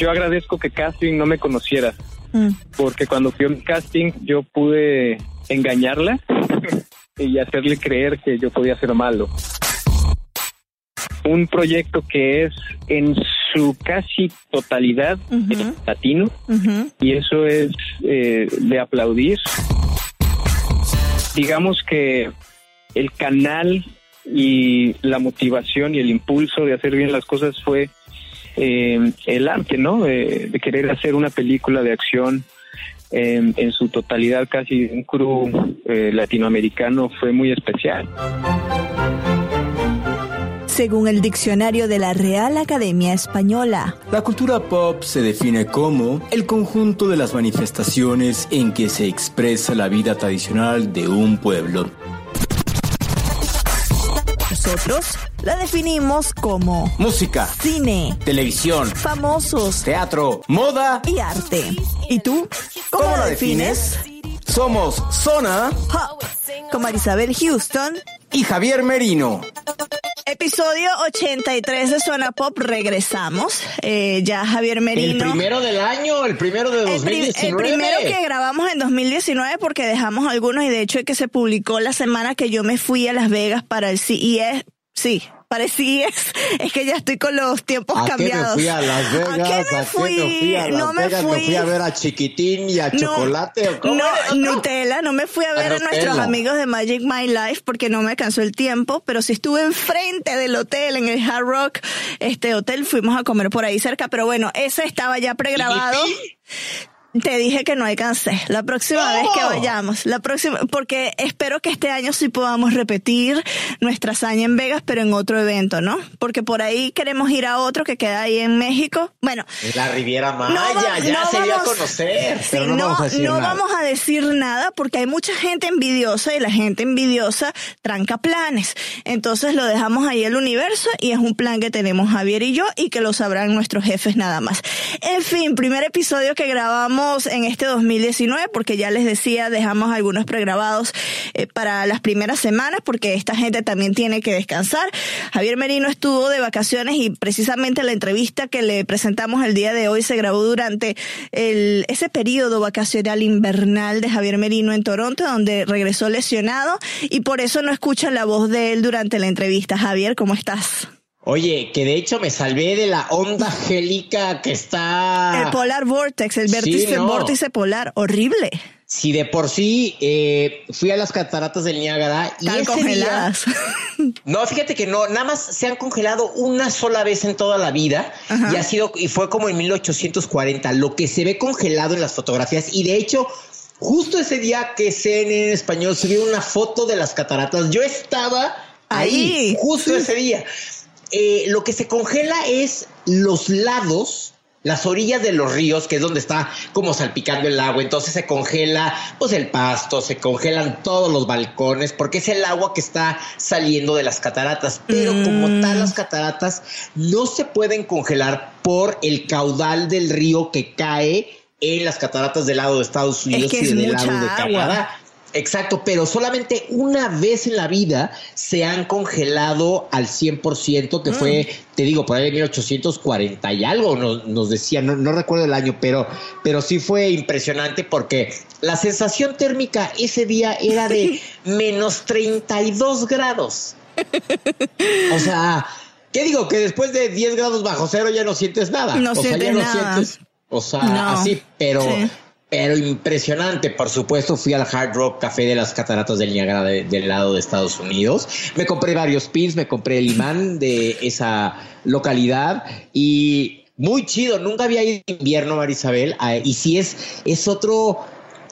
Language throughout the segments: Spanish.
Yo agradezco que casting no me conociera, porque cuando fui a un casting yo pude engañarla y hacerle creer que yo podía ser malo. Un proyecto que es en su casi totalidad latino y eso es eh, de aplaudir. Digamos que el canal y la motivación y el impulso de hacer bien las cosas fue eh, el arte, ¿no? De, de querer hacer una película de acción en, en su totalidad, casi un crew eh, latinoamericano, fue muy especial. Según el diccionario de la Real Academia Española, La cultura pop se define como el conjunto de las manifestaciones en que se expresa la vida tradicional de un pueblo. Nosotros la definimos como Música, cine, televisión, famosos teatro, moda. y arte. ¿Y tú? ¿Cómo, ¿Cómo la defines? Somos Zona Pop, con Marisabel Houston. y Javier Merino. Episodio 83 de Zona Pop, regresamos. Eh, ya Javier El Merino. primero del año, el primero de El, pri- 2019. el primero que grabamos en 2019 porque dejamos algunos y de hecho el que se publicó la semana que yo me fui a Las Vegas para el CES, sí, el CES, es que ya estoy con los tiempos ¿A qué me cambiados. fui a Las Vegas? ¿A qué me fui? fui a Las no me Vegas? fui. ¿Me fui a ver a Chiquitín y a No, Chocolate? ¿o cómo no? Nutella, no me fui a A ver a, nuestros Nutella. amigos de Magic My Life porque no me alcanzó el tiempo, pero sí estuve enfrente del hotel, en el Hard Rock este hotel, fuimos a comer por ahí cerca, pero bueno, ese estaba ya pregrabado. Te dije que no alcancé. La próxima vez que vayamos, la próxima, porque espero que este año sí podamos repetir nuestra hazaña en Vegas, pero en otro evento, ¿no? Porque por ahí queremos ir a otro que queda ahí en México. Bueno, En la Riviera Maya, va- ya no se dio a vamos- conocer. Sí, pero no, vamos a decir no nada. vamos a decir nada porque hay mucha gente envidiosa y la gente envidiosa tranca planes. Entonces lo dejamos ahí el universo y es un plan que tenemos Javier y yo y que lo sabrán nuestros jefes nada más. En fin, primer episodio que grabamos en este 2019 porque ya les decía, dejamos algunos pregrabados eh, para las primeras semanas porque esta gente también tiene que descansar. Javier Merino estuvo de vacaciones y precisamente la entrevista que le presentamos el día de hoy se grabó durante el, ese periodo vacacional invernal de Javier Merino en Toronto, donde regresó lesionado y por eso no escuchan la voz de él durante la entrevista. Javier, ¿cómo estás? Oye, que de hecho me salvé de la onda gélica que está... El Polar Vortex, el Sí, vértice, no. vórtice polar, horrible. Si de por sí eh, fui a las cataratas del Niágara y Están congeladas. día- no, fíjate que no, nada más se han congelado una sola vez en toda la vida Ajá. y ha sido y fue como en 1840 lo que se ve congelado en las fotografías y de hecho justo ese día que CNN en español subió una foto de las cataratas, yo estaba ahí, Ahí. justo ese día. Eh, lo que se congela es los lados, las orillas de los ríos, que es donde está como salpicando el agua. Entonces se congela pues el pasto, se congelan todos los balcones, porque es el agua que está saliendo de las cataratas. Pero como tal, las cataratas no se pueden congelar por el caudal del río que cae en las cataratas del lado de Estados Unidos que y del lado de. Canadá. Exacto, pero solamente una vez en la vida se han congelado al 100%, que fue, te digo, por ahí en 1840 y algo nos, nos decía, no, no recuerdo el año, pero, pero sí fue impresionante porque la sensación térmica ese día era de menos 32 grados. O sea, ¿qué digo? Que después de 10 grados bajo cero ya no sientes nada. No o sea, sientes ya no nada. sientes, o sea, No. así, pero... Sí. Pero impresionante, por supuesto, fui al Hard Rock Café de las Cataratas del Niágara de- del lado de Estados Unidos. Me compré varios pins, me compré el imán de esa localidad y muy chido. Nunca había ido en invierno, Marisabel, ah, y sí es, es otro,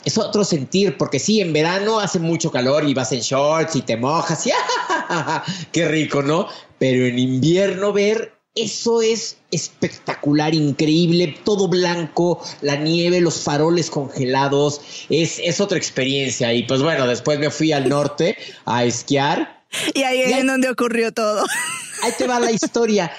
es otro sentir, porque sí, en verano hace mucho calor y vas en shorts y te mojas y qué rico, ¿no? pero en invierno ver eso es espectacular, increíble, todo blanco, la nieve, los faroles congelados, es, es otra experiencia. Y pues bueno, después me fui al norte a esquiar. Y ahí es en donde ocurrió todo. Ahí te va la historia.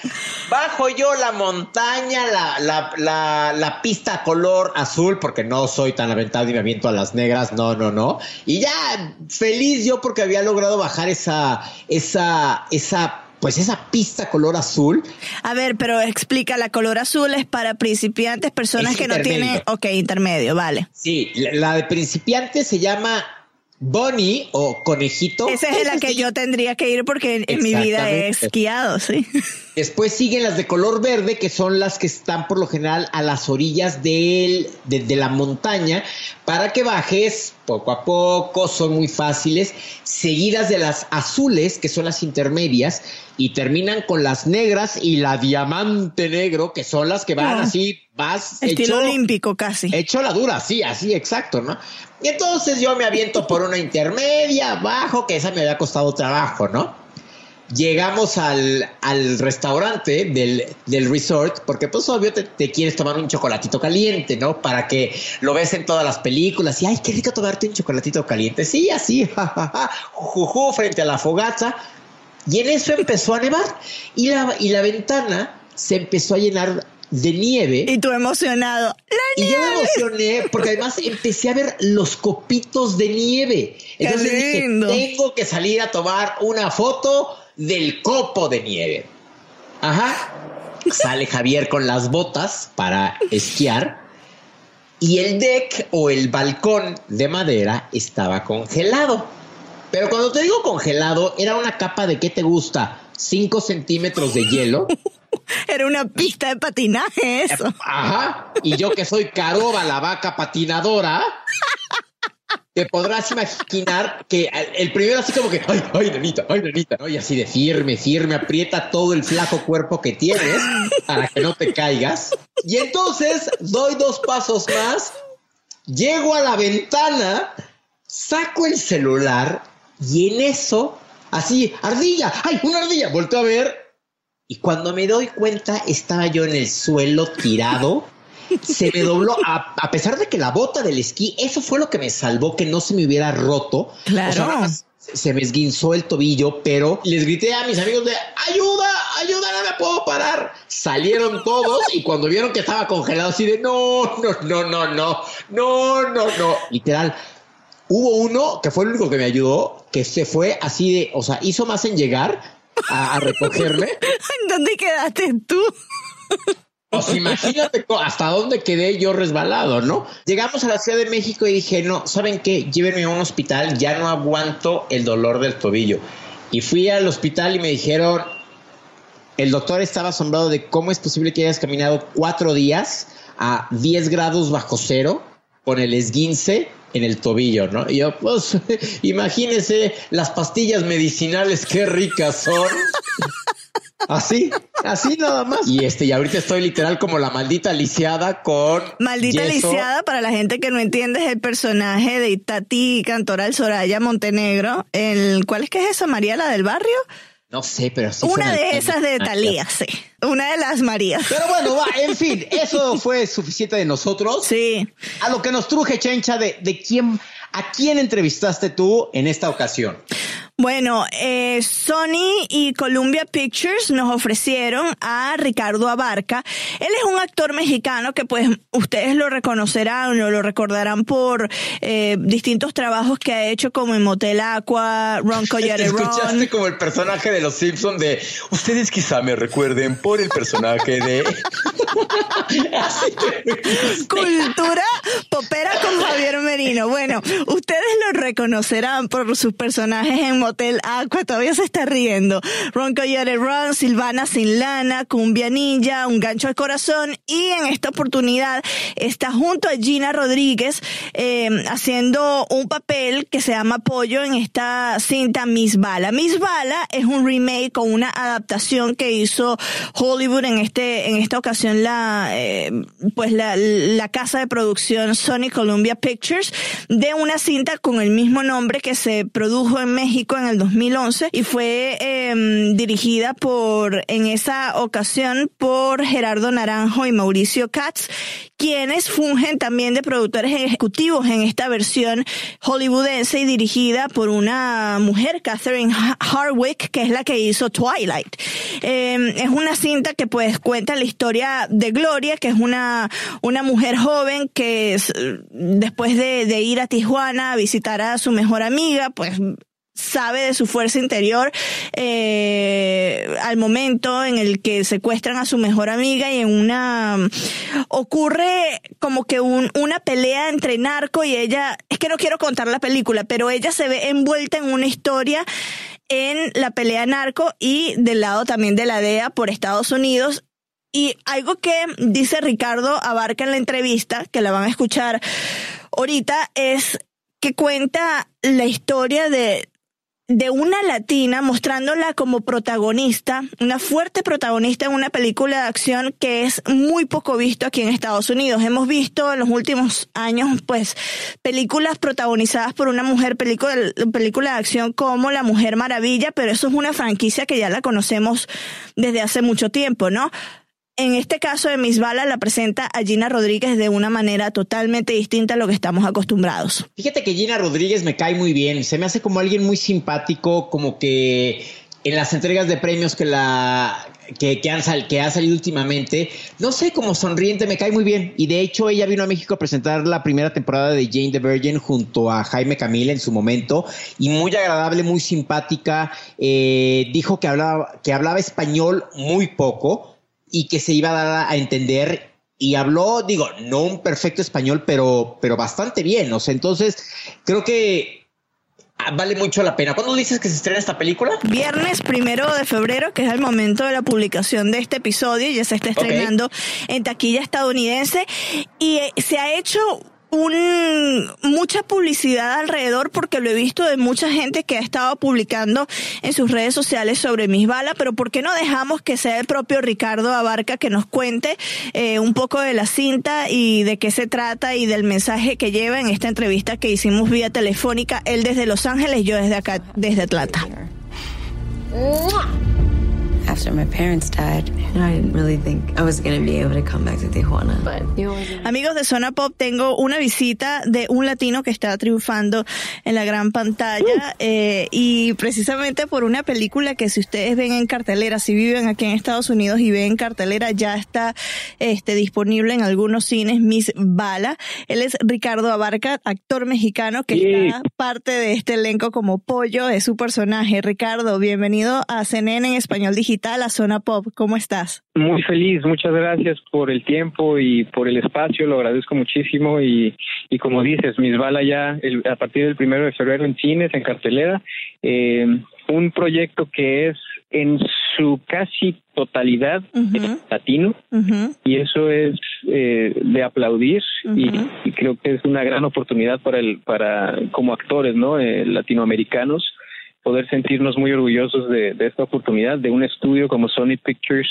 Bajo yo la montaña, la, la, la, la, pista color azul, porque no soy tan aventado y me aviento a las negras, no, no, no. Y ya feliz yo porque había logrado bajar esa, esa, esa pues esa pista color azul. A ver, pero explica, la color azul es para principiantes, personas que no tienen, ok, intermedio, vale. Sí, la de principiantes se llama Bonnie o conejito. Esa es la que yo tendría que ir porque en mi vida he esquiado, sí. Después siguen las de color verde, que son las que están por lo general a las orillas de, de, la montaña, para que bajes poco a poco, son muy fáciles, seguidas de las azules, que son las intermedias, y terminan con las negras y la diamante negro, que son las que van ah. así, vas... Estilo olímpico casi. Hecho la dura, sí, así, exacto, ¿no? Y entonces yo me aviento por una intermedia, abajo, que esa me había costado trabajo, ¿no? Llegamos al, restaurante del, resort, porque pues obvio te, quieres tomar un chocolatito caliente, ¿no? Para que lo ves en todas las películas y, ay, qué rico tomarte un chocolatito caliente. Sí, así, jajaja, juju, frente a la fogata. Y en eso empezó a nevar y la, y la ventana se empezó a llenar de nieve. Y tú emocionado. y yo me emocioné porque además empecé a ver los copitos de nieve. Entonces dije, tengo que salir a tomar una foto del copo de nieve. Ajá. Sale Javier con las botas para esquiar y el deck o el balcón de madera estaba congelado. Pero cuando te digo congelado, era una capa de qué te gusta, 5 centímetros de hielo. Era una pista de patinaje eso. Ajá. Y yo que soy Caroba, la vaca patinadora, te podrás imaginar que el primero así como que, ay, ay, nenita, ay, nenita, ¿no? Y así de firme, firme, aprieta todo el flaco cuerpo que tienes para que no te caigas. Y entonces doy dos pasos más, llego a la ventana, saco el celular y en eso, así, ardilla, ay, una ardilla, volteo a ver. Y cuando me doy cuenta, estaba yo en el suelo tirado se me dobló, a, pesar de que la bota del esquí, eso fue lo que me salvó que no se me hubiera roto. Claro. se me esguinzó el tobillo, pero les grité a mis amigos de ayuda, ayuda, no me puedo parar. Salieron todos y cuando vieron que estaba congelado, así de no, no, no, no, no, no, no, no. Literal. Hubo uno que fue el único que me ayudó, que se fue así de, o sea, hizo más en llegar a, a recogerme. ¿En dónde quedaste tú? Pues imagínate hasta dónde quedé yo resbalado, ¿no? Llegamos a la Ciudad de México y dije, no, ¿saben qué? Llévenme a un hospital, ya no aguanto el dolor del tobillo. Y fui al hospital y me dijeron, el doctor estaba asombrado de cómo es posible que hayas caminado cuatro días a 10 grados bajo cero con el esguince en el tobillo, ¿no? Y yo, pues, imagínese las pastillas medicinales, qué ricas son. Así, así nada más. Y este, y ahorita estoy literal como la maldita lisiada con. Maldita lisiada, para la gente que no entiende, es el personaje de Tati Cantoral Soraya Montenegro. El, ¿Cuál es que es esa? ¿María la del barrio? No sé, pero sí. Una de esas de Talía, sí. Una de las Marías. Pero bueno, va, en fin, eso fue suficiente de nosotros. Sí. A lo que nos truje, Chencha, de, de quién, a quién entrevistaste tú en esta ocasión. Bueno, eh, Sony y Columbia Pictures nos ofrecieron a Ricardo Abarca. Él es un actor mexicano que pues ustedes lo reconocerán o lo recordarán por eh, distintos trabajos que ha hecho como en Motel Aqua, Ron Coyote Escuchaste como el personaje de Los Simpsons de ustedes quizá me recuerden por el personaje de Cultura popera con Javier Merino. Bueno, ustedes lo reconocerán por sus personajes en Motel Hotel Aqua todavía se está riendo. Ron Coyote Run, Silvana Sin Lana, Cumbia Ninja, Un Gancho al Corazón y en esta oportunidad está junto a Gina Rodríguez eh, haciendo un papel que se llama Pollo en esta cinta Miss Bala. Miss Bala es un remake con una adaptación que hizo Hollywood en este en esta ocasión la eh, pues la, la casa de producción Sony Columbia Pictures de una cinta con el mismo nombre que se produjo en México en el 2011 y fue em, dirigida por, en esa ocasión, por Gerardo Naranjo y Mauricio Katz, quienes fungen también de productores ejecutivos en esta versión hollywoodense y dirigida por una mujer, Catherine Harwick, que es la que hizo Twilight. Em, es una cinta que pues cuenta la historia de Gloria, que es una, una mujer joven que después de, de ir a Tijuana a visitar a su mejor amiga, pues sabe de su fuerza interior eh, al momento en el que secuestran a su mejor amiga y en una ocurre como que un, una pelea entre narco y ella es que no quiero contar la película pero ella se ve envuelta en una historia en la pelea narco y del lado también de la DEA por Estados Unidos. Y algo que dice Ricardo Abarca en la entrevista, que la van a escuchar ahorita, es que cuenta la historia de, de una latina mostrándola como protagonista, una fuerte protagonista en una película de acción que es muy poco visto aquí en Estados Unidos. Hemos visto en los últimos años, pues, películas protagonizadas por una mujer, película, película de acción como La Mujer Maravilla, pero eso es una franquicia que ya la conocemos desde hace mucho tiempo, ¿no? En este caso de Miss Bala la presenta a Gina Rodríguez de una manera totalmente distinta a lo que estamos acostumbrados. Fíjate que Gina Rodríguez me cae muy bien, se me hace como alguien muy simpático, como que en las entregas de premios que la que, han ha salido últimamente, no sé, como sonriente, me cae muy bien. Y de hecho, ella vino a México a presentar la primera temporada de Jane the Virgin junto a Jaime Camila en su momento. Y muy agradable, muy simpática. Eh, dijo que hablaba, que hablaba español muy poco y que se iba a dar a entender y habló, digo, no un perfecto español, pero, pero bastante bien. O sea, entonces creo que vale mucho la pena. ¿Cuándo dices que se estrena esta película? Viernes primero de febrero, que es el momento de la publicación de este episodio, ya se está estrenando en taquilla estadounidense y eh, se ha hecho un, mucha publicidad alrededor porque lo he visto de mucha gente que ha estado publicando en sus redes sociales sobre mis balas, pero ¿por qué no dejamos que sea el propio Ricardo Abarca que nos cuente eh, un poco de la cinta y de qué se trata y del mensaje que lleva en esta entrevista que hicimos vía telefónica, él desde Los Ángeles, yo desde acá, desde Atlanta? Amigos de Zona Pop, tengo una visita de un latino que está triunfando en la gran pantalla eh, y precisamente por una película que si ustedes ven en cartelera, si viven aquí en Estados Unidos y ven en cartelera, ya está este, disponible en algunos cines, Miss Bala. Él es Ricardo Abarca, actor mexicano que está parte de este elenco como pollo de su personaje. Ricardo, bienvenido a CNN en Español Digital la Zona Pop. ¿Cómo estás? Muy feliz, muchas gracias por el tiempo y por el espacio, lo agradezco muchísimo y, y como dices, Mis Bala ya a partir del primero de febrero en cines, en cartelera, eh, un proyecto que es en su casi totalidad latino y eso es eh, de aplaudir y, creo que es una gran oportunidad para el para como actores no eh, latinoamericanos poder sentirnos muy orgullosos de, esta oportunidad, de un estudio como Sony Pictures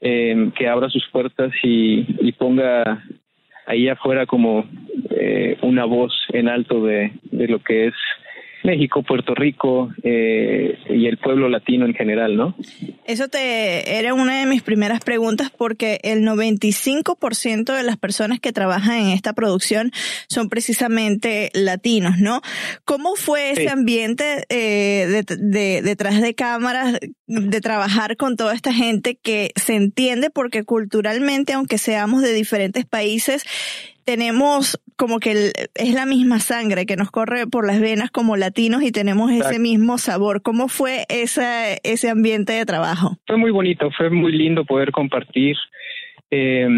eh, que abra sus puertas y, y ponga ahí afuera como eh, una voz en alto de, de lo que es México, Puerto Rico eh, y el pueblo latino en general, ¿no? Eso te era una de mis primeras preguntas porque el 95% de las personas que trabajan en esta producción son precisamente latinos, ¿no? ¿Cómo fue ese ambiente eh, de, detrás de cámaras, de trabajar con toda esta gente que se entiende porque culturalmente, aunque seamos de diferentes países, tenemos como que es la misma sangre que nos corre por las venas como latinos y tenemos ese mismo sabor. ¿Cómo fue ese, ese ambiente de trabajo? Fue muy bonito, fue muy lindo poder compartir eh,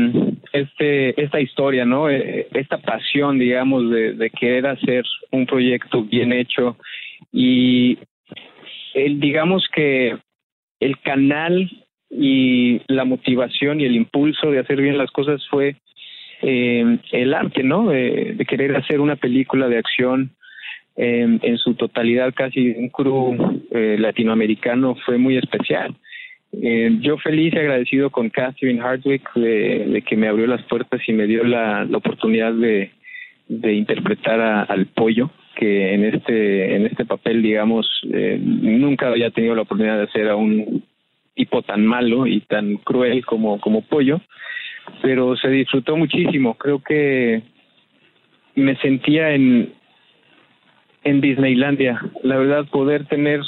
este, esta historia, ¿no? Eh, esta pasión, digamos, de, de, querer hacer un proyecto bien hecho y el, digamos que el canal y la motivación y el impulso de hacer bien las cosas fue eh, el arte, ¿no? de querer hacer una película de acción eh, en su totalidad, casi un crew eh, latinoamericano, fue muy especial. Eh, yo feliz y agradecido con Catherine Hardwick de, que me abrió las puertas y me dio la, oportunidad de, de interpretar al pollo que en este en este papel digamos eh, nunca había tenido la oportunidad de hacer a un tipo tan malo y tan cruel como como pollo pero se disfrutó muchísimo creo que me sentía en en Disneylandia la verdad poder tener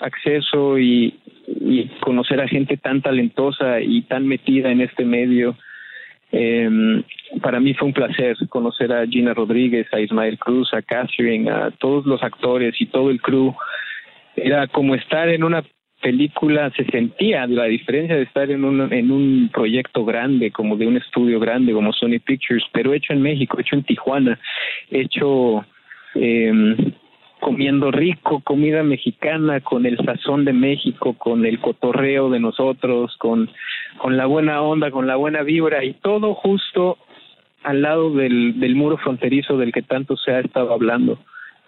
acceso y, y conocer a gente tan talentosa y tan metida en este medio eh, para mí fue un placer conocer a Gina Rodríguez, a Ismael Cruz, a Catherine, a todos los actores y todo el crew. Era como estar en una película, se sentía la diferencia de estar en un, en un proyecto grande, como de un estudio grande, como Sony Pictures, pero hecho en México, hecho en Tijuana, hecho eh, comiendo rico, comida mexicana, con el sazón de México, con el cotorreo de nosotros, con, con la buena onda, con la buena vibra y todo justo al lado del, del muro fronterizo del que tanto se ha estado hablando.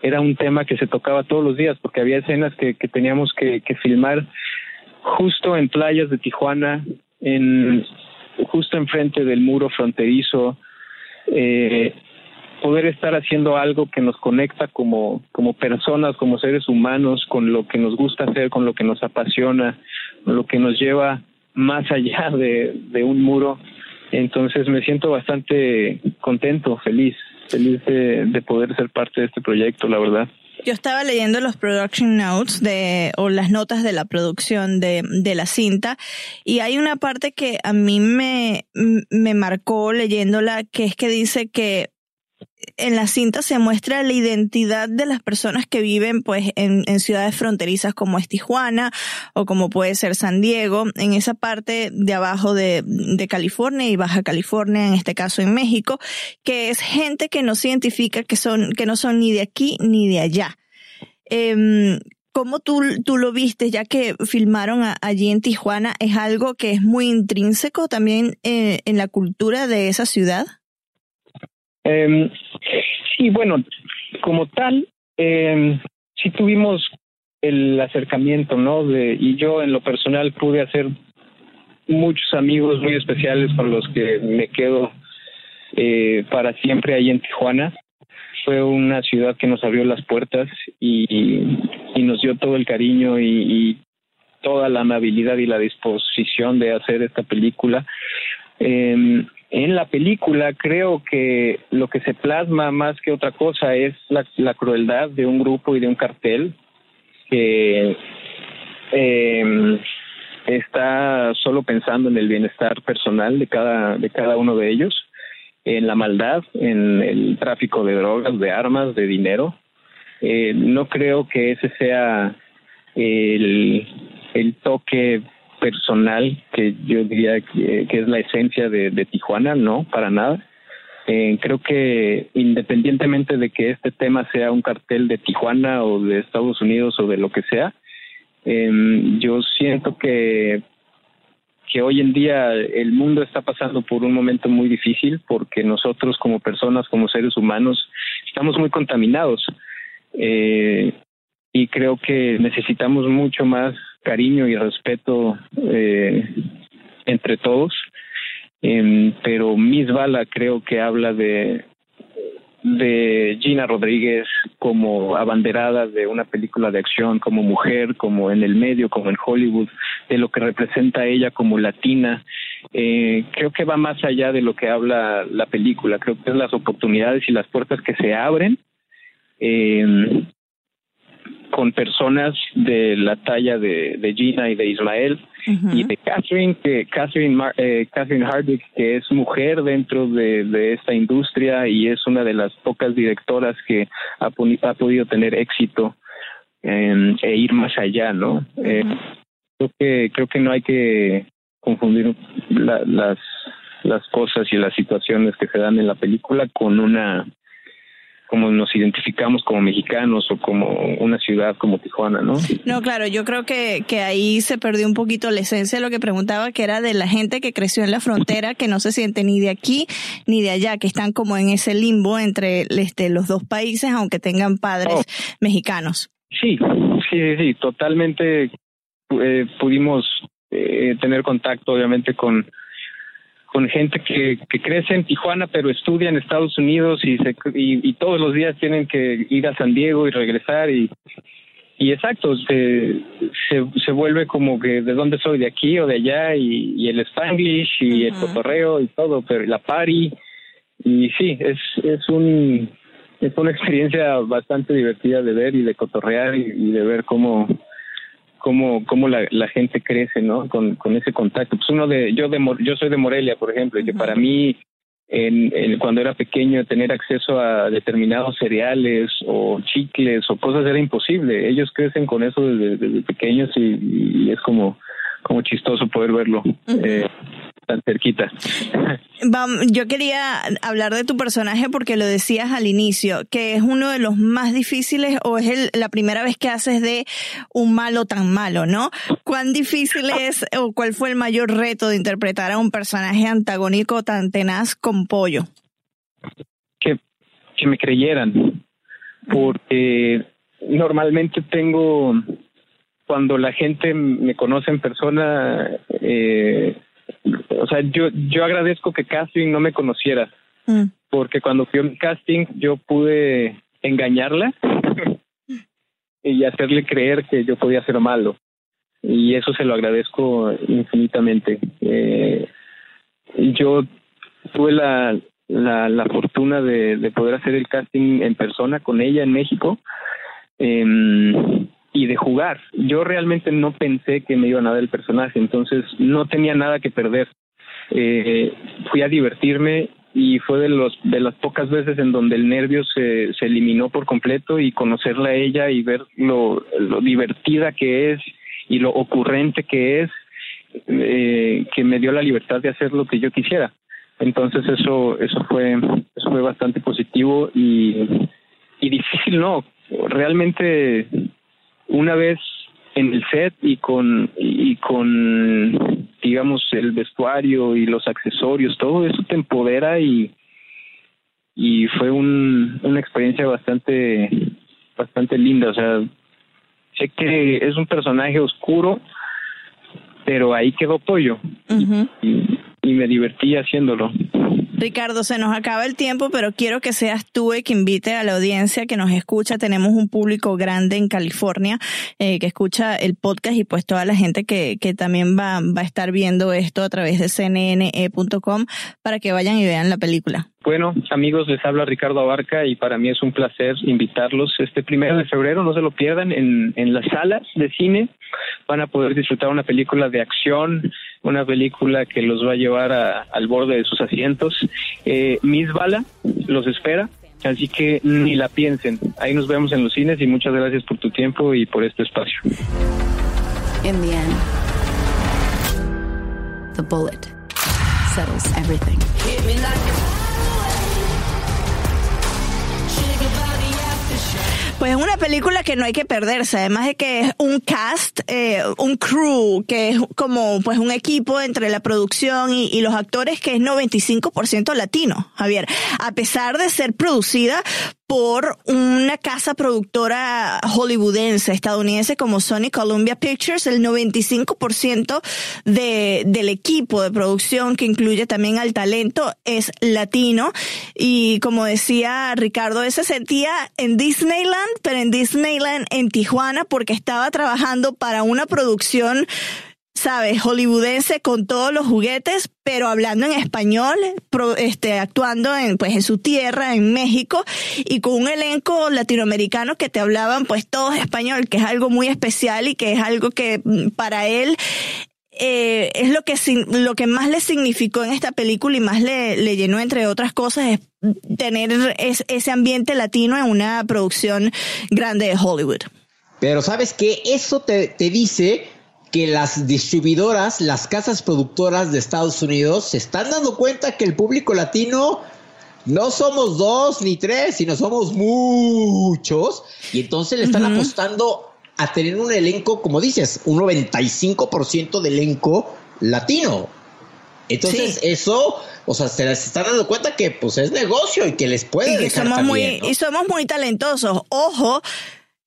Era un tema que se tocaba todos los días porque había escenas que, teníamos que, filmar justo en playas de Tijuana, en justo enfrente del muro fronterizo, eh, poder estar haciendo algo que nos conecta como, como personas, como seres humanos, con lo que nos gusta hacer, con lo que nos apasiona, con lo que nos lleva más allá de un muro. Entonces me siento bastante contento, feliz, feliz de, de poder ser parte de este proyecto, la verdad. Yo estaba leyendo los production notes de, o las notas de la producción de, de la cinta y hay una parte que a mí me, me marcó leyéndola, que es que dice que en la cinta se muestra la identidad de las personas que viven pues en, ciudades fronterizas como es Tijuana o como puede ser San Diego, en esa parte de abajo de, California y Baja California, en este caso en México, que es gente que no se identifica que son, que no son ni de aquí ni de allá. Eh, ¿Cómo tú, tú lo viste, ya que filmaron allí en Tijuana? ¿Es algo que es muy intrínseco también eh, en la cultura de esa ciudad? Eh, sí, bueno, como tal, eh, sí tuvimos el acercamiento, ¿no? De, y yo en lo personal pude hacer muchos amigos muy especiales con los que me quedo eh, para siempre ahí en Tijuana. Fue una ciudad que nos abrió las puertas y, y nos dio todo el cariño y, y toda la amabilidad y la disposición de hacer esta película. Eh, en la película creo que lo que se plasma más que otra cosa es la, crueldad de un grupo y de un cartel que eh, está solo pensando en el bienestar personal de cada de cada uno de ellos, en la maldad, en el tráfico de drogas, de armas, de dinero. Eh, no creo que ese sea el, el toque personal que yo diría que, es la esencia de, Tijuana, no, para nada. Eh, creo que independientemente de que este tema sea un cartel de Tijuana o de Estados Unidos o de lo que sea, eh, yo siento que que hoy en día el mundo está pasando por un momento muy difícil porque nosotros como personas, como seres humanos, estamos muy contaminados. Eh, y creo que necesitamos mucho más cariño y respeto eh, entre todos. Eh, pero Miss Bala creo que habla de de Gina Rodríguez como abanderada de una película de acción, como mujer, como en el medio, como en Hollywood, de lo que representa ella como latina. Eh, creo que va más allá de lo que habla la película. Creo que es las oportunidades y las puertas que se abren eh, con personas de la talla de, de Gina y de Ismael uh -huh. y de Catherine, que Catherine, eh, Catherine Hardwick, que es mujer dentro de, de, esta industria y es una de las pocas directoras que ha, ha podido tener éxito eh, e ir más allá, ¿no? Uh -huh. eh, creo que creo que no hay que confundir la, las las cosas y las situaciones que se dan en la película con una como nos identificamos como mexicanos o como una ciudad como Tijuana, ¿no? No, claro, yo creo que, que ahí se perdió un poquito la esencia de lo que preguntaba, que era de la gente que creció en la frontera, que no se siente ni de aquí ni de allá, que están como en ese limbo entre este, los dos países, aunque tengan padres oh. mexicanos. Sí, sí, sí, totalmente eh, pudimos eh, tener contacto, obviamente, con con gente que, que crece en Tijuana pero estudia en Estados Unidos y, se, y, todos los días tienen que ir a San Diego y regresar y, y exacto, se, se, vuelve como que de dónde soy, de aquí o de allá y, y el Spanglish y el cotorreo y todo, pero la party. Y sí, es, es un es una experiencia bastante divertida de ver y de cotorrear y de ver cómo cómo, cómo la, la gente crece, ¿no? Con, con ese contacto. Pues uno de, yo de, yo soy de Morelia, por ejemplo, y que para mí, en, cuando era pequeño, tener acceso a determinados cereales o chicles o cosas era imposible. Ellos crecen con eso desde, pequeños y, es como, como chistoso poder verlo tan cerquita. Yo quería hablar de tu personaje porque lo decías al inicio, que es uno de los más difíciles o es el, la primera vez que haces de un malo tan malo, ¿no? ¿Cuán difícil es o cuál fue el mayor reto de interpretar a un personaje antagónico tan tenaz con pollo? Que, que me creyeran, porque normalmente tengo, cuando la gente me conoce en persona, eh, o sea, yo, yo agradezco que casting no me conociera, mm. porque cuando fui a casting yo pude engañarla y hacerle creer que yo podía ser malo. Y eso se lo agradezco infinitamente. Eh, yo tuve la, la, la fortuna de, de, poder hacer el casting en persona con ella en México. Eh, y de jugar. Yo realmente no pensé que me iba a dar el personaje, entonces no tenía nada que perder. Eh, fui a divertirme y fue de los de las pocas veces en donde el nervio se, se eliminó por completo y conocerla a ella y ver lo, lo divertida que es y lo ocurrente que es eh, que me dio la libertad de hacer lo que yo quisiera entonces eso eso fue eso fue bastante positivo y y difícil no realmente una vez en el set y con y con digamos el vestuario y los accesorios todo eso te empodera y y fue un, una experiencia bastante bastante linda. O sea sé que es un personaje oscuro pero ahí quedó pollo y, y me divertí haciéndolo Ricardo, se nos acaba el tiempo, pero quiero que seas tú el que invite a la audiencia que nos escucha. Tenemos un público grande en California eh, que escucha el podcast y pues toda la gente que, que también va, va a estar viendo esto a través de cnne.com para que vayan y vean la película. Bueno, amigos, les habla Ricardo Abarca y para mí es un placer invitarlos este primero de febrero, no se lo pierdan, en, en las salas de cine van a poder disfrutar una película de acción, una película que los va a llevar al borde de sus asientos. Eh, Miss Bala los espera, así que ni la piensen. Ahí nos vemos en los cines y muchas gracias por tu tiempo y por este espacio. the bullet settles everything. Pues es una película que no hay que perderse, además de que es un cast, eh, un crew, que es como pues un equipo entre la producción y, los actores que es 95% latino, Javier. A pesar de ser producida por una casa productora hollywoodense, estadounidense como Sony Columbia Pictures, el 95% de, del equipo de producción que incluye también al talento es latino. Y como decía Ricardo, ese sentía en Disneyland, pero en Disneyland en Tijuana porque estaba trabajando para una producción sabes, hollywoodense con todos los juguetes, pero hablando en español, este, actuando en, pues, en su tierra, en México, y con un elenco latinoamericano que te hablaban, pues, todos español, que es algo muy especial y que es algo que mm, para él eh, es lo que, lo que más le significó en esta película y más le, le llenó, entre otras cosas, es tener ese ambiente latino en una producción grande de Hollywood. Pero sabes que eso te, te dice que las distribuidoras, las casas productoras de Estados Unidos se están dando cuenta que el público latino no somos dos ni tres, sino somos muchos. Y entonces le están apostando a tener un elenco, como dices, un 95% de elenco latino. Entonces eso, o sea, se, están dando cuenta que pues es negocio y que les puede y somos muy Y somos muy talentosos. Ojo,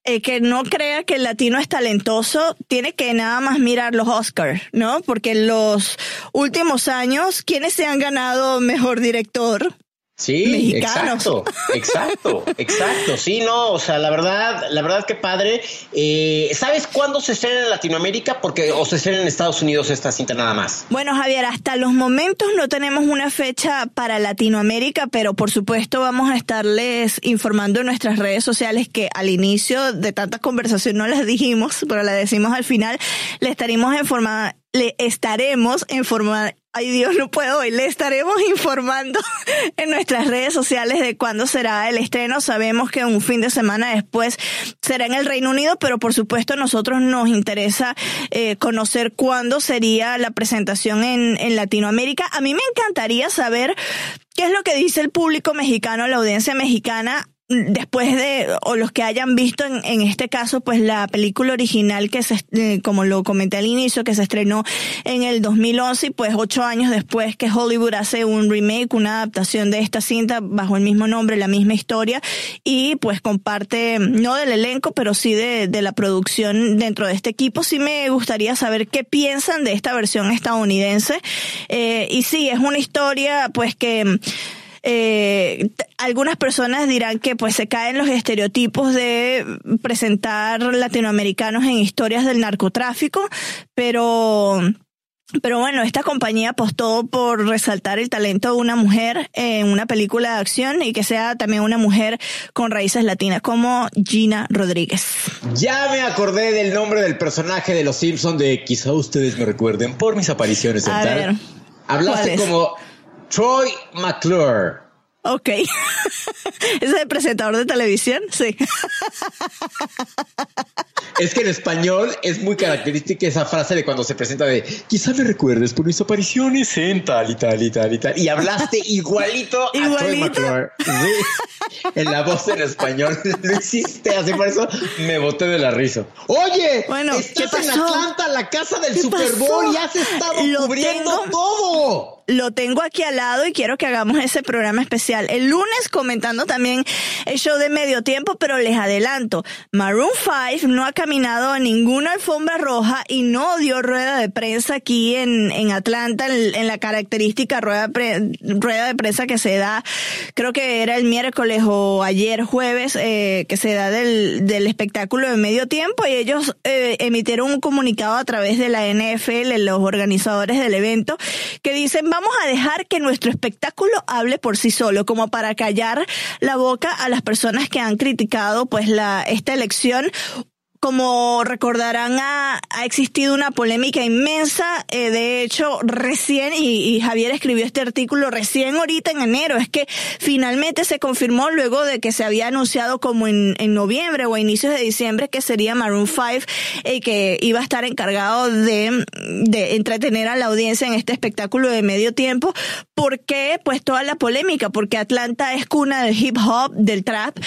eh, que no crea que el latino es talentoso, tiene que nada más mirar los Oscars, ¿no? Porque en los últimos años, ¿quiénes se han ganado mejor director? Sí, Mexicanos. exacto, exacto, exacto. Sí, no, o sea, la verdad, la verdad que padre. Eh, ¿Sabes cuándo se estrena en Latinoamérica? Porque o se estrena en Estados Unidos esta cinta nada más. Bueno, Javier, hasta los momentos no tenemos una fecha para Latinoamérica, pero por supuesto vamos a estarles informando en nuestras redes sociales que al inicio de tantas conversaciones no las dijimos, pero las decimos al final, le estaremos informando le estaremos informando, ay Dios, no puedo hoy, le estaremos informando en nuestras redes sociales de cuándo será el estreno. Sabemos que un fin de semana después será en el Reino Unido, pero por supuesto a nosotros nos interesa eh, conocer cuándo sería la presentación en, en Latinoamérica. A mí me encantaría saber qué es lo que dice el público mexicano, la audiencia mexicana después de, o los que hayan visto en, en, este caso, pues la película original que se, eh, como lo comenté al inicio, que se estrenó en el 2011 y pues ocho años después que Hollywood hace un remake, una adaptación de esta cinta bajo el mismo nombre, la misma historia y pues comparte, no del elenco, pero sí de, de la producción dentro de este equipo. Sí me gustaría saber qué piensan de esta versión estadounidense. Eh, y sí, es una historia pues que eh, algunas personas dirán que pues se caen los estereotipos de presentar latinoamericanos en historias del narcotráfico, pero pero bueno, esta compañía apostó por resaltar el talento de una mujer en una película de acción y que sea también una mujer con raíces latinas como Gina Rodríguez. Ya me acordé del nombre del personaje de Los Simpsons de quizá ustedes me recuerden por mis apariciones en A ver, Hablaste como Troy McClure. Ok. ¿Ese es el presentador de televisión? Sí. Es que en español es muy característica esa frase de cuando se presenta de quizá me recuerdes por mis apariciones en tal y tal y tal y tal. Y hablaste igualito, a Troy ¿Igualito? McClure. Sí. En la voz en español lo hiciste así, por eso me boté de la risa. Oye, Bueno, estás ¿qué en? Atlanta, la casa del ¿Qué Super pasó? Bowl y has estado Lo cubriendo tengo. todo. Lo tengo aquí al lado y quiero que hagamos ese programa especial. El lunes comentando también el show de medio tiempo, pero les adelanto, Maroon 5 no ha caminado a ninguna alfombra roja y no dio rueda de prensa aquí en, en Atlanta, en, la característica rueda, pre- rueda de prensa que se da, creo que era el miércoles o ayer jueves, eh, que se da del, del espectáculo de medio tiempo y ellos eh, emitieron un comunicado a través de la NFL, los organizadores del evento, que dicen vamos a dejar que nuestro espectáculo hable por sí solo, como para callar la boca a las personas que han criticado pues la esta elección como recordarán, ha, existido una polémica inmensa. Eh, de hecho, recién, y, Javier escribió este artículo recién ahorita en enero, es que finalmente se confirmó luego de que se había anunciado como en, en noviembre o a inicios de diciembre que sería Maroon 5 y que iba a estar encargado de, de entretener a la audiencia en este espectáculo de medio tiempo. ¿Por qué? Pues toda la polémica, porque Atlanta es cuna del hip hop, del trap,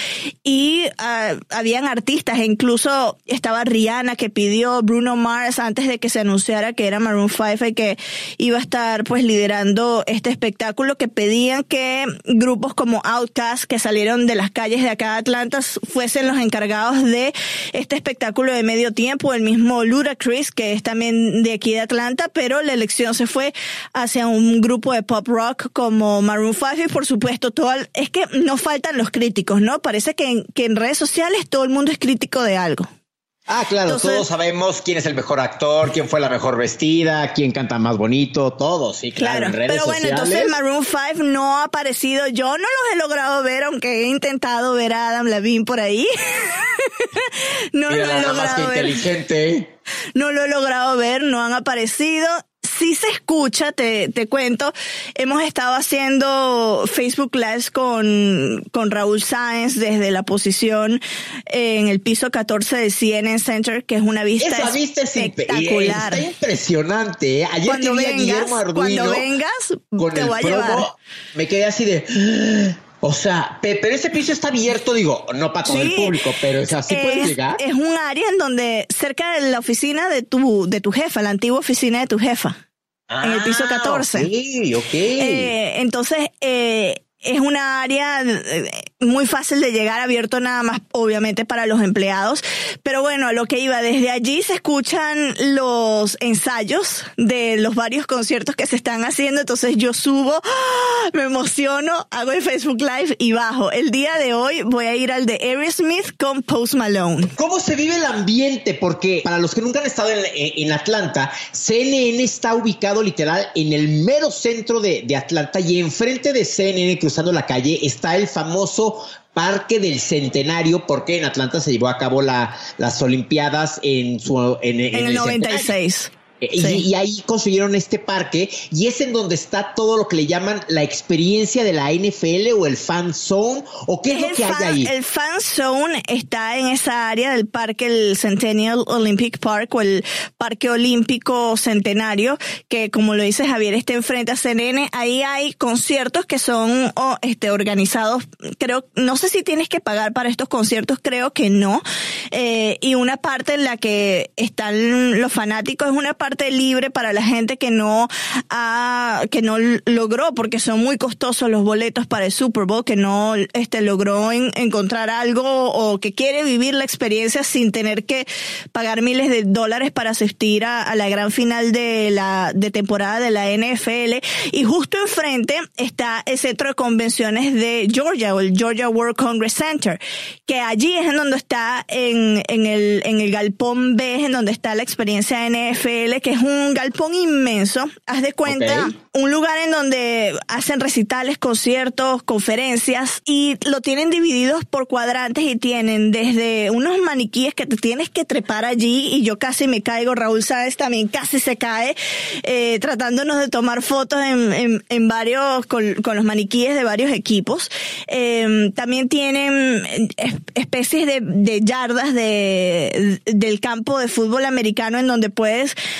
y uh, habían artistas, incluso estaba Rihanna que pidió Bruno Mars antes de que se anunciara que era Maroon 5 y que iba a estar pues liderando este espectáculo que pedían que grupos como Outkast que salieron de las calles de acá de Atlanta fuesen los encargados de este espectáculo de medio tiempo, el mismo Ludacris que es también de aquí de Atlanta, pero la elección se fue hacia un grupo de pop rock como Maroon 5 y por supuesto todo es que no faltan los críticos, ¿no? Parece que en, que en redes sociales todo el mundo es crítico de algo. Ah, claro, Entonces, todos sabemos quién es el mejor actor, quién fue la mejor vestida, quién canta más bonito, todo, sí, claro, claro en redes Pero bueno, sociales. entonces Maroon 5 no ha aparecido, yo no los he logrado ver, aunque he intentado ver a Adam Levine por ahí. no Mira, lo he nada más que logrado ver. inteligente. No lo he logrado ver, no han aparecido sí se escucha, te, te cuento. Hemos estado haciendo Facebook Lives con, con Raúl Sáenz desde la posición en el piso 14 de CNN Center, que es una vista, Esa vista es espectacular. Está impresionante. ¿eh? Ayer cuando que vi a vengas, Guillermo Arduino cuando vengas, con te el voy a promo, llevar. me quedé así de... O sea, pero ese piso está abierto, digo, no para todo Sí, el público, pero o sea, sí puedes es, llegar. es un área en donde, cerca de la oficina de tu, de tu jefa, la antigua oficina de tu jefa. En el piso 14. Ah, Ok, ok. Eh, entonces, eh, es una área, eh, muy fácil de llegar, abierto nada más, obviamente, para los empleados. Pero bueno, a lo que iba, desde allí se escuchan los ensayos de los varios conciertos que se están haciendo. Entonces yo subo, ¡ah! me emociono, hago el Facebook Live y bajo. El día de hoy voy a ir al de Aerosmith con Post Malone. ¿Cómo se vive el ambiente? Porque para los que nunca han estado en, en Atlanta, CNN está ubicado literal en el mero centro de, de Atlanta y enfrente de CNN, cruzando la calle, está el famoso Parque del Centenario, porque en Atlanta se llevó a cabo la, las Olimpiadas en su en, el, 96. Eh, y, ahí construyeron este parque y es en donde está todo lo que le llaman la experiencia de la NFL o el fan zone o qué es, lo que hay ahí. El fan zone está en esa área del parque, el Centennial Olympic Park o el Parque Olímpico Centenario, que como lo dice Javier, está enfrente a CNN. Ahí hay conciertos que son este, organizados, creo, no sé si tienes que pagar para estos conciertos, creo que no. Eh, y una parte en la que están los fanáticos es una parte parte libre para la gente que no ha, que no logró, porque son muy costosos los boletos para el Super Bowl, que no este, logró encontrar algo o que quiere vivir la experiencia sin tener que pagar miles de dólares para asistir a, la gran final de la de temporada de la NFL. Y justo enfrente está el centro de convenciones de Georgia o el Georgia World Congress Center, que allí es en donde está en, en el, en el galpón B, en donde está la experiencia NFL que es un galpón inmenso. Haz de cuenta, un lugar en donde hacen recitales, conciertos, conferencias y lo tienen divididos por cuadrantes y tienen desde unos maniquíes que te tienes que trepar allí y yo casi me caigo, Raúl Sáez también casi se cae, eh, tratándonos de tomar fotos en, en, varios, con, con, los maniquíes de varios equipos. Eh, también tienen especies de, de yardas de, del campo de fútbol americano en donde puedes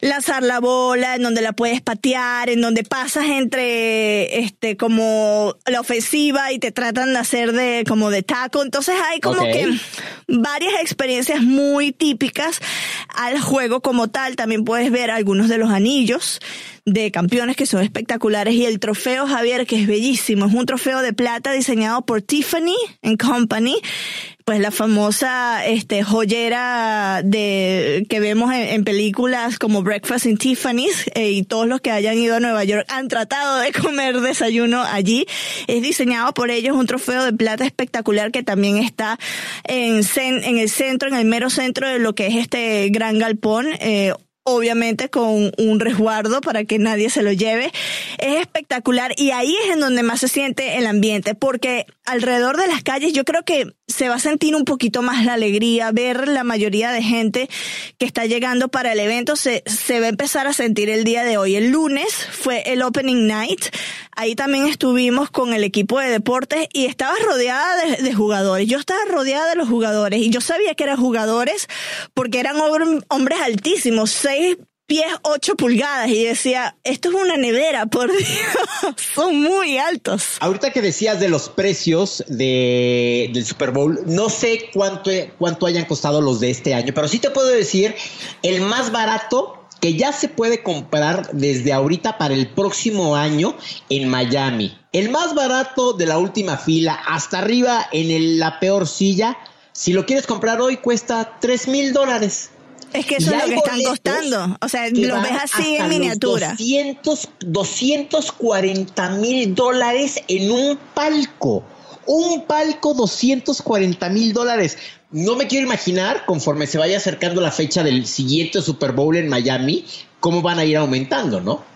lanzar la bola, en donde la puedes patear, en donde pasas entre este como la ofensiva y te tratan de hacer de como de taco. Entonces hay como que varias experiencias muy típicas al juego como tal. También puedes ver algunos de los anillos de campeones que son espectaculares y el trofeo Javier que es bellísimo, es un trofeo de plata diseñado por Tiffany Company, pues la famosa este joyera de que vemos en, películas como Breakfast in Tiffany's eh, y todos los que hayan ido a Nueva York han tratado de comer desayuno allí. Es diseñado por ellos un trofeo de plata espectacular que también está en, en el centro, en el mero centro de lo que es este gran galpón. Eh, obviamente con un resguardo para que nadie se lo lleve. Es espectacular y ahí es en donde más se siente el ambiente, porque alrededor de las calles yo creo que se va a sentir un poquito más la alegría, ver la mayoría de gente que está llegando para el evento, se, se va a empezar a sentir el día de hoy. El lunes fue el Opening Night, ahí también estuvimos con el equipo de deportes y estaba rodeada de, de jugadores. Yo estaba rodeada de los jugadores y yo sabía que eran jugadores porque eran hombres altísimos, pies 8 pulgadas y decía, esto es una nevera, por Dios, son muy altos. Ahorita que decías de los precios de, del Super Bowl, no sé cuánto, cuánto hayan costado los de este año, pero sí te puedo decir, el más barato que ya se puede comprar desde ahorita para el próximo año en Miami. El más barato de la última fila, hasta arriba en la peor silla, si lo quieres comprar hoy cuesta 3 mil dólares. Es que eso es lo que están costando. O sea, lo ves así en miniatura. 200, 240 mil dólares en un palco. Un palco, 240 mil dólares. No me quiero imaginar, conforme se vaya acercando la fecha del siguiente Super Bowl en Miami, cómo van a ir aumentando, ¿no?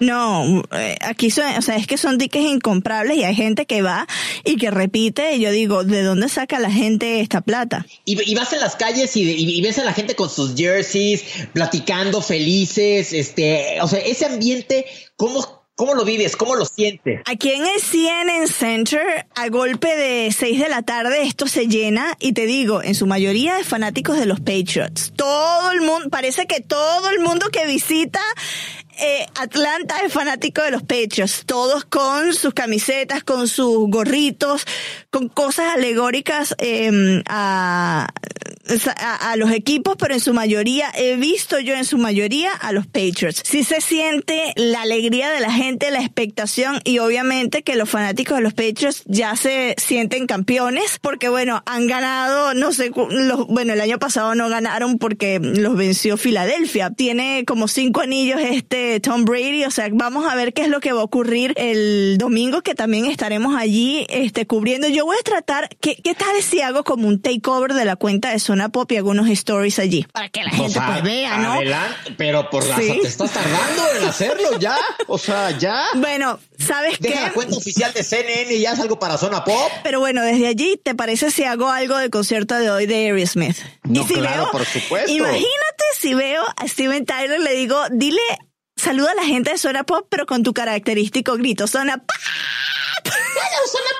No, eh, aquí son, o sea, es que son tickets incomprables y hay gente que va y que repite. Y yo digo, ¿de dónde saca la gente esta plata? Y, vas en las calles y, ves a la gente con sus jerseys, platicando, felices, este, o sea, ese ambiente, ¿cómo, ¿Cómo lo vives? ¿Cómo lo sientes? Aquí en el CNN Center, a golpe de 6 de la tarde, esto se llena y te digo, en su mayoría de fanáticos de los Patriots. Todo el mundo, parece que todo el mundo que visita eh, Atlanta es fanático de los pechos, todos con sus camisetas, con sus gorritos, con cosas alegóricas em, a los equipos, pero en su mayoría, he visto yo en su mayoría a los Patriots. Sí se siente la alegría de la gente, la expectación y obviamente que los fanáticos de los Patriots ya se sienten campeones porque bueno, han ganado, no sé, los, bueno, el año pasado no ganaron porque los venció Filadelfia. Tiene como cinco anillos este Tom Brady, o sea, vamos a ver qué es lo que va a ocurrir el domingo que también estaremos allí este cubriendo. Yo voy a tratar, ¿qué, qué tal si hago como un takeover de la cuenta de Zona Pop y algunos stories allí? Para que la gente pues, vea, ¿no? Adelante, pero por la te estás tardando en hacerlo ya, o sea, ya. Bueno, ¿sabes Deja qué? la cuenta oficial de CNN y ya es algo para Zona Pop. Pero bueno, desde allí, ¿te parece si hago algo del concierto de hoy de Aerosmith? No, claro, por supuesto. Imagínate si veo a Steven Tyler, le digo, dile, saluda a la gente de Zona Pop, pero con tu característico grito, Zona Pop. Zona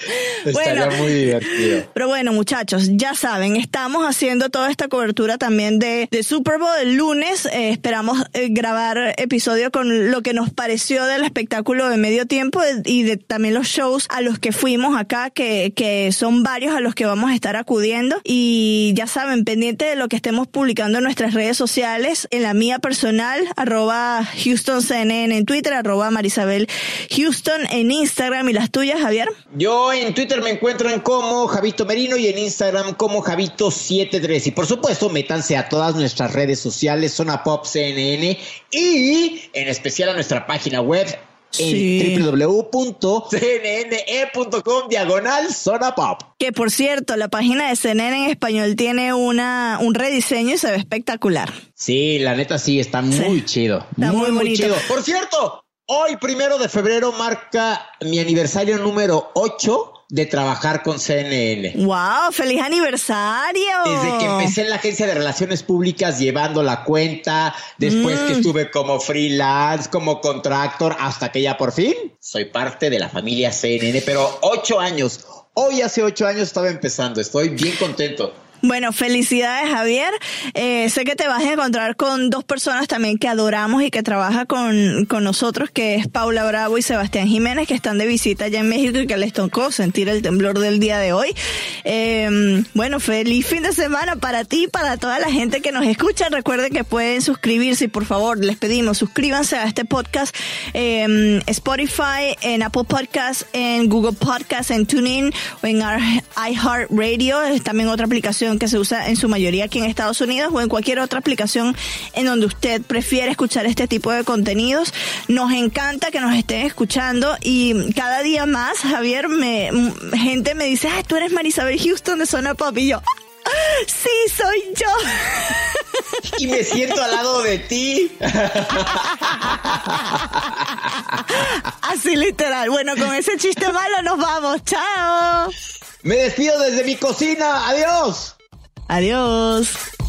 Estaría muy divertido. Pero bueno, muchachos, ya saben, estamos haciendo toda esta cobertura también de, de Super Bowl el lunes. Eh, esperamos eh, grabar episodio con lo que nos pareció del espectáculo de medio tiempo y de también los shows a los que fuimos acá, que, que son varios a los que vamos a estar acudiendo. Y ya saben, pendiente de lo que estemos publicando en nuestras redes sociales, en la mía personal, arroba HoustonCNN en Twitter, arroba Marisabel Houston en Instagram y las tuyas, Javier. Yo en Twitter me encuentran como Javito Merino y en Instagram como Javito73. Y por supuesto, métanse a todas nuestras redes sociales, Zona Pop CNN y en especial a nuestra página web en www.cnne.com diagonal Zona Pop. Que por cierto, la página de CNN en español tiene una, un rediseño y se ve espectacular. Sí, la neta sí, está muy chido. Está muy, muy chido. Por cierto, Hoy, primero de febrero, marca mi aniversario número 8 de trabajar con CNN. ¡Wow! ¡Feliz aniversario! Desde que empecé en la agencia de relaciones públicas llevando la cuenta, después que mm. estuve como freelance, como contractor, hasta que ya por fin soy parte de la familia CNN, pero ocho años. Hoy hace ocho años estaba empezando, estoy bien contento. Bueno, felicidades Javier. Eh, sé que te vas a encontrar con dos personas también que adoramos y que trabajan con, con nosotros, que es Paula Bravo y Sebastián Jiménez, que están de visita allá en México y que les tocó sentir el temblor del día de hoy. Eh, bueno, feliz fin de semana para ti y para toda la gente que nos escucha. Recuerden que pueden suscribirse y por favor les pedimos suscríbanse a este podcast en Spotify, en Apple Podcasts, en Google Podcasts, en TuneIn o en iHeartRadio. Es también otra aplicación que se usa en su mayoría aquí en Estados Unidos o en cualquier otra aplicación en donde usted prefiere escuchar este tipo de contenidos. Nos encanta que nos estén escuchando y cada día más, Javier, me, gente me dice, ah, tú eres Marisabel Houston de Zona Pop y yo, ah, Sí, soy yo. Y me siento al lado de ti. Así literal. Bueno, con ese chiste malo nos vamos. Chao. Me despido desde mi cocina. Adiós. Adiós.